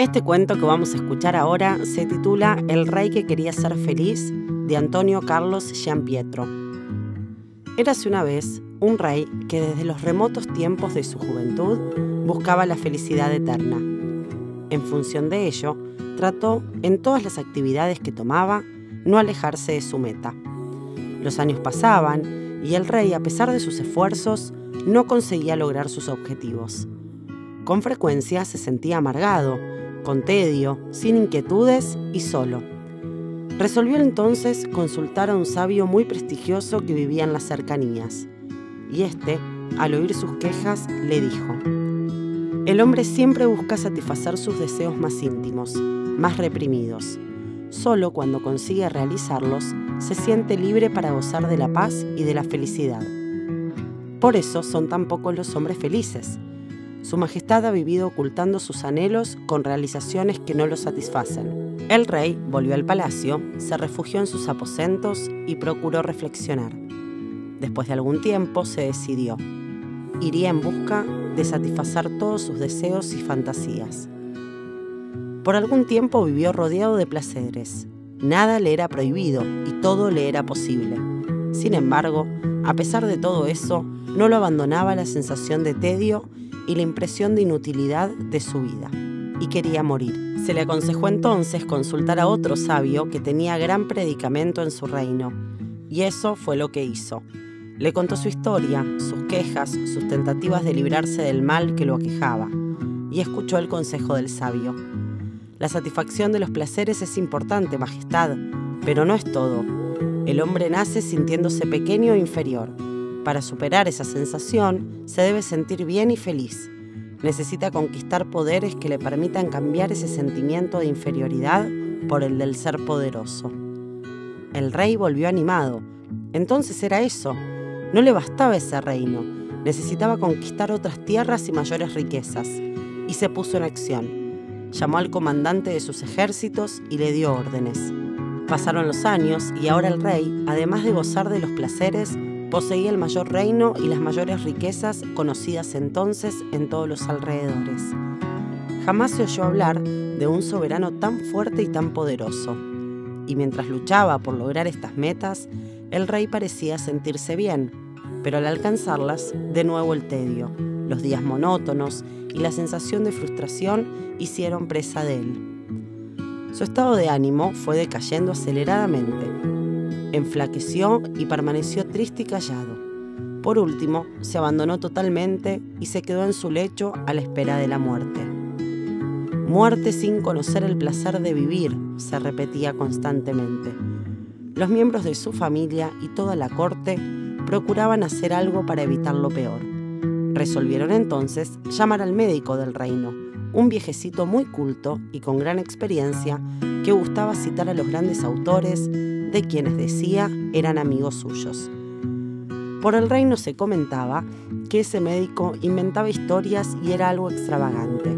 Este cuento que vamos a escuchar ahora se titula El rey que quería ser feliz de Antonio Carlos Giampietro. Érase una vez un rey que desde los remotos tiempos de su juventud buscaba la felicidad eterna. En función de ello, trató en todas las actividades que tomaba no alejarse de su meta. Los años pasaban y el rey, a pesar de sus esfuerzos, no conseguía lograr sus objetivos. Con frecuencia se sentía amargado, con tedio, sin inquietudes y solo. Resolvió entonces consultar a un sabio muy prestigioso que vivía en las cercanías, y éste, al oír sus quejas, le dijo, El hombre siempre busca satisfacer sus deseos más íntimos, más reprimidos. Solo cuando consigue realizarlos, se siente libre para gozar de la paz y de la felicidad. Por eso son tan pocos los hombres felices, su Majestad ha vivido ocultando sus anhelos con realizaciones que no lo satisfacen. El rey volvió al palacio, se refugió en sus aposentos y procuró reflexionar. Después de algún tiempo se decidió. Iría en busca de satisfacer todos sus deseos y fantasías. Por algún tiempo vivió rodeado de placeres. Nada le era prohibido y todo le era posible. Sin embargo, a pesar de todo eso, no lo abandonaba la sensación de tedio y la impresión de inutilidad de su vida, y quería morir. Se le aconsejó entonces consultar a otro sabio que tenía gran predicamento en su reino, y eso fue lo que hizo. Le contó su historia, sus quejas, sus tentativas de librarse del mal que lo aquejaba, y escuchó el consejo del sabio. La satisfacción de los placeres es importante, Majestad, pero no es todo. El hombre nace sintiéndose pequeño e inferior para superar esa sensación, se debe sentir bien y feliz. Necesita conquistar poderes que le permitan cambiar ese sentimiento de inferioridad por el del ser poderoso. El rey volvió animado. Entonces era eso. No le bastaba ese reino. Necesitaba conquistar otras tierras y mayores riquezas. Y se puso en acción. Llamó al comandante de sus ejércitos y le dio órdenes. Pasaron los años y ahora el rey, además de gozar de los placeres, Poseía el mayor reino y las mayores riquezas conocidas entonces en todos los alrededores. Jamás se oyó hablar de un soberano tan fuerte y tan poderoso. Y mientras luchaba por lograr estas metas, el rey parecía sentirse bien, pero al alcanzarlas, de nuevo el tedio, los días monótonos y la sensación de frustración hicieron presa de él. Su estado de ánimo fue decayendo aceleradamente enflaqueció y permaneció triste y callado. Por último, se abandonó totalmente y se quedó en su lecho a la espera de la muerte. Muerte sin conocer el placer de vivir, se repetía constantemente. Los miembros de su familia y toda la corte procuraban hacer algo para evitar lo peor. Resolvieron entonces llamar al médico del reino, un viejecito muy culto y con gran experiencia que gustaba citar a los grandes autores, de quienes decía eran amigos suyos. Por el reino se comentaba que ese médico inventaba historias y era algo extravagante,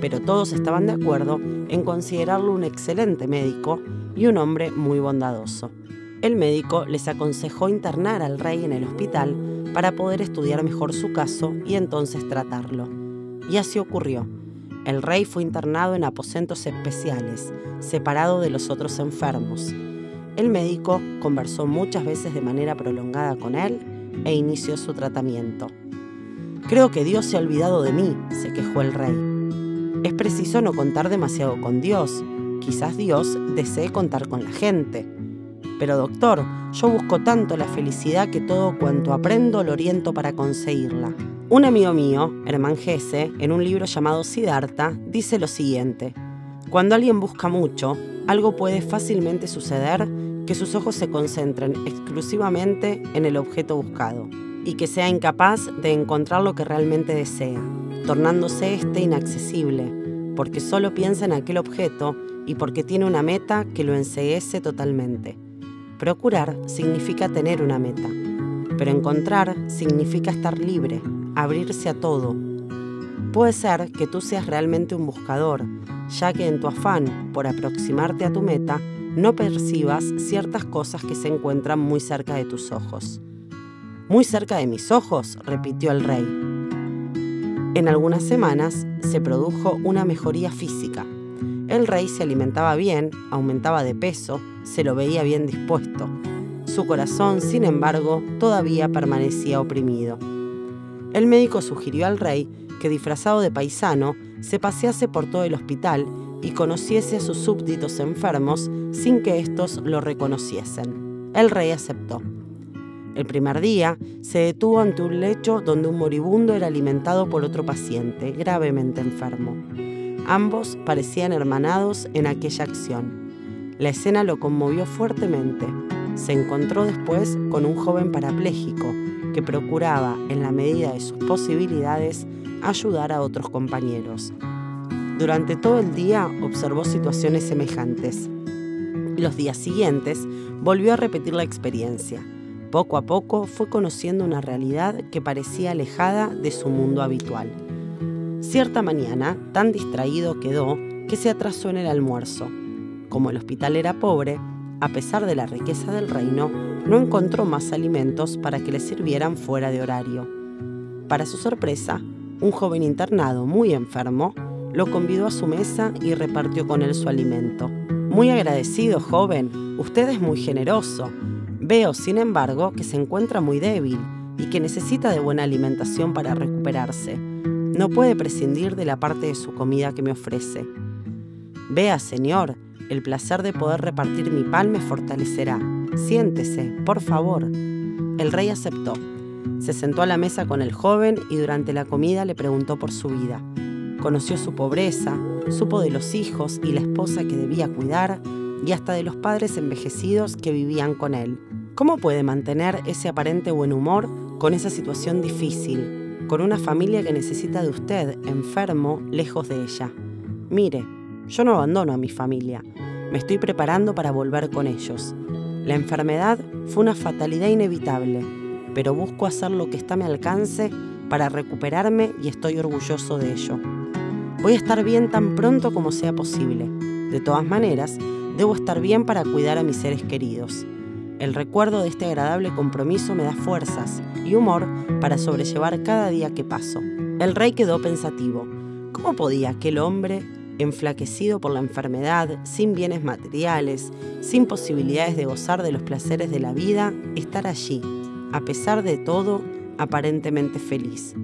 pero todos estaban de acuerdo en considerarlo un excelente médico y un hombre muy bondadoso. El médico les aconsejó internar al rey en el hospital para poder estudiar mejor su caso y entonces tratarlo. Y así ocurrió. El rey fue internado en aposentos especiales, separado de los otros enfermos. El médico conversó muchas veces de manera prolongada con él e inició su tratamiento. Creo que Dios se ha olvidado de mí, se quejó el rey. Es preciso no contar demasiado con Dios. Quizás Dios desee contar con la gente. Pero doctor, yo busco tanto la felicidad que todo cuanto aprendo lo oriento para conseguirla. Un amigo mío, Hermann Gese, en un libro llamado Siddhartha, dice lo siguiente. Cuando alguien busca mucho, algo puede fácilmente suceder que sus ojos se concentren exclusivamente en el objeto buscado y que sea incapaz de encontrar lo que realmente desea, tornándose éste inaccesible, porque solo piensa en aquel objeto y porque tiene una meta que lo enseguece totalmente. Procurar significa tener una meta, pero encontrar significa estar libre, abrirse a todo. Puede ser que tú seas realmente un buscador, ya que en tu afán por aproximarte a tu meta, no percibas ciertas cosas que se encuentran muy cerca de tus ojos. Muy cerca de mis ojos, repitió el rey. En algunas semanas se produjo una mejoría física. El rey se alimentaba bien, aumentaba de peso, se lo veía bien dispuesto. Su corazón, sin embargo, todavía permanecía oprimido. El médico sugirió al rey que, disfrazado de paisano, se pasease por todo el hospital y conociese a sus súbditos enfermos sin que éstos lo reconociesen. El rey aceptó. El primer día se detuvo ante un lecho donde un moribundo era alimentado por otro paciente gravemente enfermo. Ambos parecían hermanados en aquella acción. La escena lo conmovió fuertemente. Se encontró después con un joven parapléjico que procuraba, en la medida de sus posibilidades, ayudar a otros compañeros. Durante todo el día observó situaciones semejantes. Los días siguientes volvió a repetir la experiencia. Poco a poco fue conociendo una realidad que parecía alejada de su mundo habitual. Cierta mañana, tan distraído quedó que se atrasó en el almuerzo. Como el hospital era pobre, a pesar de la riqueza del reino, no encontró más alimentos para que le sirvieran fuera de horario. Para su sorpresa, un joven internado muy enfermo lo convidó a su mesa y repartió con él su alimento. Muy agradecido, joven, usted es muy generoso, Veo, sin embargo, que se encuentra muy débil y que necesita de buena alimentación para recuperarse. No puede prescindir de la parte de su comida que me ofrece. Vea, señor, el placer de poder repartir mi pan me fortalecerá. Siéntese, por favor. El rey aceptó. Se sentó a la mesa con el joven y durante la comida le preguntó por su vida. Conoció su pobreza, supo de los hijos y la esposa que debía cuidar y hasta de los padres envejecidos que vivían con él. ¿Cómo puede mantener ese aparente buen humor con esa situación difícil, con una familia que necesita de usted, enfermo, lejos de ella? Mire, yo no abandono a mi familia, me estoy preparando para volver con ellos. La enfermedad fue una fatalidad inevitable, pero busco hacer lo que está a mi alcance para recuperarme y estoy orgulloso de ello. Voy a estar bien tan pronto como sea posible. De todas maneras, Debo estar bien para cuidar a mis seres queridos. El recuerdo de este agradable compromiso me da fuerzas y humor para sobrellevar cada día que paso. El rey quedó pensativo. ¿Cómo podía aquel hombre, enflaquecido por la enfermedad, sin bienes materiales, sin posibilidades de gozar de los placeres de la vida, estar allí, a pesar de todo, aparentemente feliz?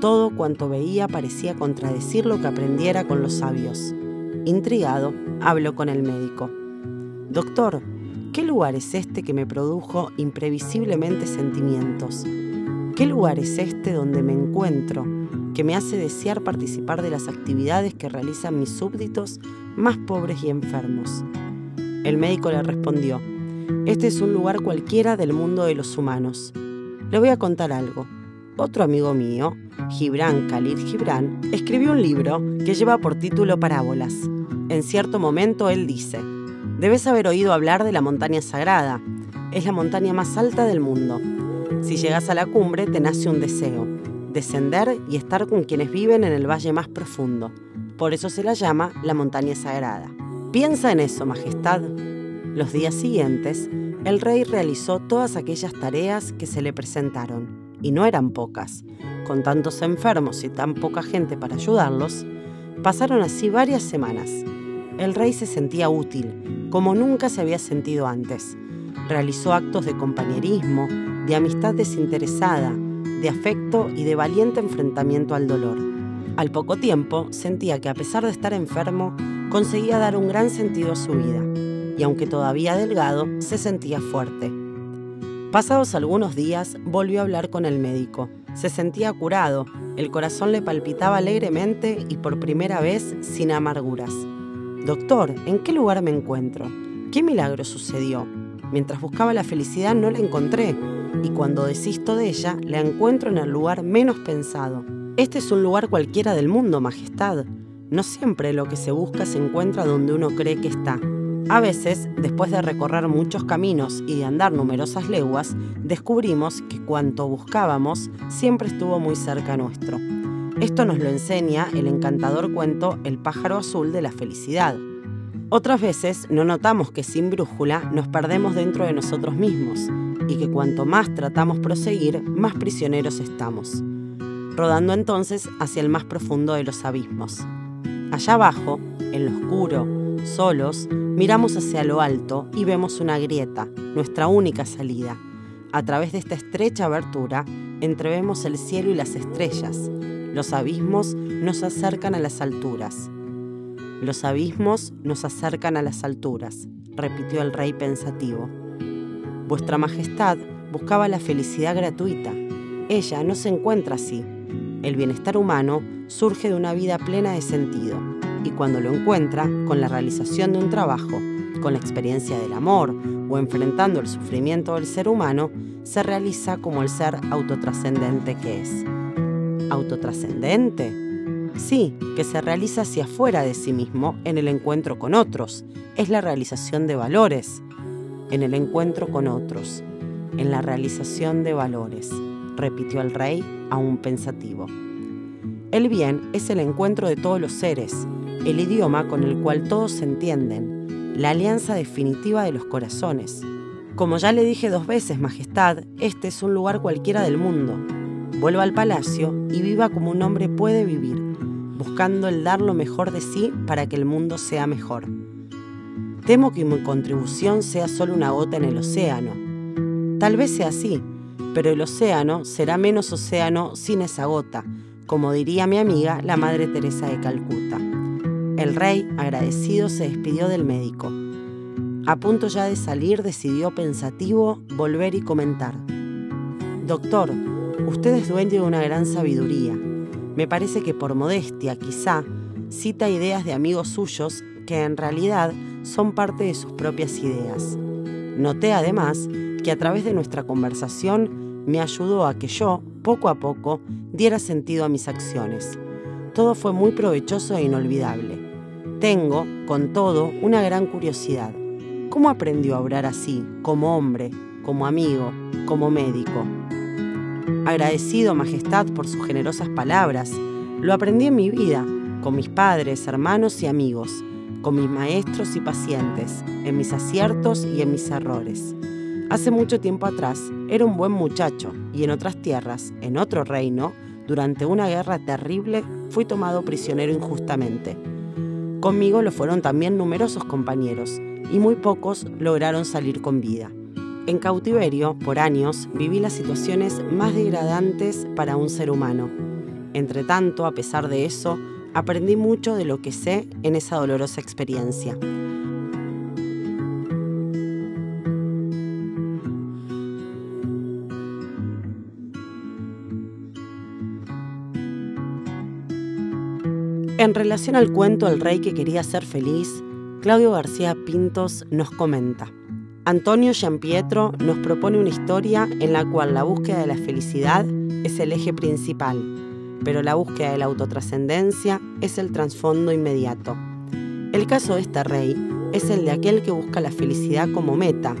Todo cuanto veía parecía contradecir lo que aprendiera con los sabios. Intrigado, habló con el médico. Doctor, ¿qué lugar es este que me produjo imprevisiblemente sentimientos? ¿Qué lugar es este donde me encuentro que me hace desear participar de las actividades que realizan mis súbditos más pobres y enfermos? El médico le respondió, este es un lugar cualquiera del mundo de los humanos. Le voy a contar algo. Otro amigo mío, Gibran Khalid Gibran, escribió un libro que lleva por título Parábolas. En cierto momento él dice, debes haber oído hablar de la montaña sagrada. Es la montaña más alta del mundo. Si llegas a la cumbre te nace un deseo, descender y estar con quienes viven en el valle más profundo. Por eso se la llama la montaña sagrada. Piensa en eso, Majestad. Los días siguientes, el rey realizó todas aquellas tareas que se le presentaron, y no eran pocas. Con tantos enfermos y tan poca gente para ayudarlos, pasaron así varias semanas el rey se sentía útil, como nunca se había sentido antes. Realizó actos de compañerismo, de amistad desinteresada, de afecto y de valiente enfrentamiento al dolor. Al poco tiempo sentía que a pesar de estar enfermo, conseguía dar un gran sentido a su vida, y aunque todavía delgado, se sentía fuerte. Pasados algunos días, volvió a hablar con el médico. Se sentía curado, el corazón le palpitaba alegremente y por primera vez sin amarguras. Doctor, ¿en qué lugar me encuentro? ¿Qué milagro sucedió? Mientras buscaba la felicidad no la encontré y cuando desisto de ella la encuentro en el lugar menos pensado. Este es un lugar cualquiera del mundo, Majestad. No siempre lo que se busca se encuentra donde uno cree que está. A veces, después de recorrer muchos caminos y de andar numerosas leguas, descubrimos que cuanto buscábamos siempre estuvo muy cerca nuestro. Esto nos lo enseña el encantador cuento El pájaro azul de la felicidad. Otras veces no notamos que sin brújula nos perdemos dentro de nosotros mismos y que cuanto más tratamos proseguir, más prisioneros estamos, rodando entonces hacia el más profundo de los abismos. Allá abajo, en lo oscuro, solos, miramos hacia lo alto y vemos una grieta, nuestra única salida. A través de esta estrecha abertura, entrevemos el cielo y las estrellas. Los abismos nos acercan a las alturas. Los abismos nos acercan a las alturas, repitió el rey pensativo. Vuestra Majestad buscaba la felicidad gratuita. Ella no se encuentra así. El bienestar humano surge de una vida plena de sentido y cuando lo encuentra, con la realización de un trabajo, con la experiencia del amor o enfrentando el sufrimiento del ser humano, se realiza como el ser autotrascendente que es. ¿Autotrascendente? Sí, que se realiza hacia afuera de sí mismo en el encuentro con otros. Es la realización de valores. En el encuentro con otros. En la realización de valores, repitió el rey aún pensativo. El bien es el encuentro de todos los seres, el idioma con el cual todos se entienden, la alianza definitiva de los corazones. Como ya le dije dos veces, Majestad, este es un lugar cualquiera del mundo. Vuelva al palacio y viva como un hombre puede vivir, buscando el dar lo mejor de sí para que el mundo sea mejor. Temo que mi contribución sea solo una gota en el océano. Tal vez sea así, pero el océano será menos océano sin esa gota, como diría mi amiga la Madre Teresa de Calcuta. El rey, agradecido, se despidió del médico. A punto ya de salir, decidió pensativo volver y comentar. Doctor, usted es dueño de una gran sabiduría. Me parece que por modestia, quizá, cita ideas de amigos suyos que en realidad son parte de sus propias ideas. Noté además que a través de nuestra conversación me ayudó a que yo, poco a poco, diera sentido a mis acciones. Todo fue muy provechoso e inolvidable. Tengo, con todo, una gran curiosidad. ¿Cómo aprendió a obrar así, como hombre, como amigo, como médico? Agradecido, Majestad, por sus generosas palabras, lo aprendí en mi vida, con mis padres, hermanos y amigos, con mis maestros y pacientes, en mis aciertos y en mis errores. Hace mucho tiempo atrás era un buen muchacho y en otras tierras, en otro reino, durante una guerra terrible, fui tomado prisionero injustamente. Conmigo lo fueron también numerosos compañeros y muy pocos lograron salir con vida. En cautiverio, por años, viví las situaciones más degradantes para un ser humano. Entre tanto, a pesar de eso, aprendí mucho de lo que sé en esa dolorosa experiencia. En relación al cuento El rey que quería ser feliz, Claudio García Pintos nos comenta. Antonio Giampietro nos propone una historia en la cual la búsqueda de la felicidad es el eje principal, pero la búsqueda de la autotrascendencia es el trasfondo inmediato. El caso de este rey es el de aquel que busca la felicidad como meta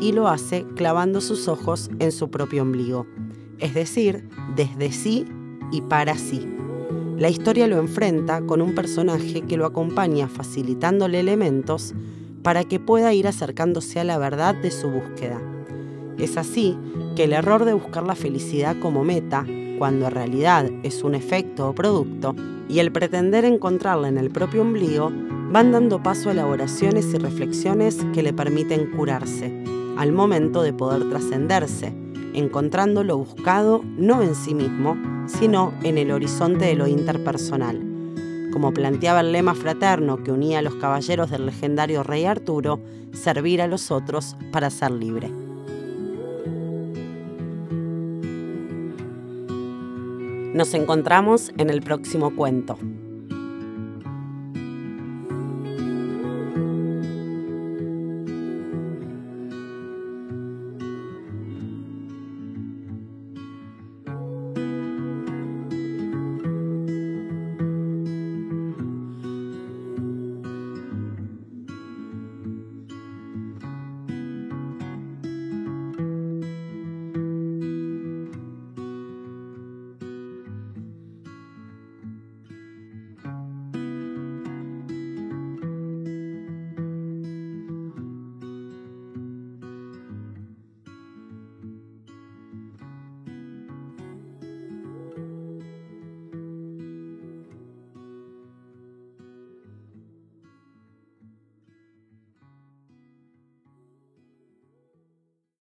y lo hace clavando sus ojos en su propio ombligo, es decir, desde sí y para sí. La historia lo enfrenta con un personaje que lo acompaña facilitándole elementos para que pueda ir acercándose a la verdad de su búsqueda. Es así que el error de buscar la felicidad como meta, cuando en realidad es un efecto o producto, y el pretender encontrarla en el propio ombligo, van dando paso a elaboraciones y reflexiones que le permiten curarse, al momento de poder trascenderse, encontrando lo buscado no en sí mismo, sino en el horizonte de lo interpersonal. Como planteaba el lema fraterno que unía a los caballeros del legendario rey Arturo, servir a los otros para ser libre. Nos encontramos en el próximo cuento.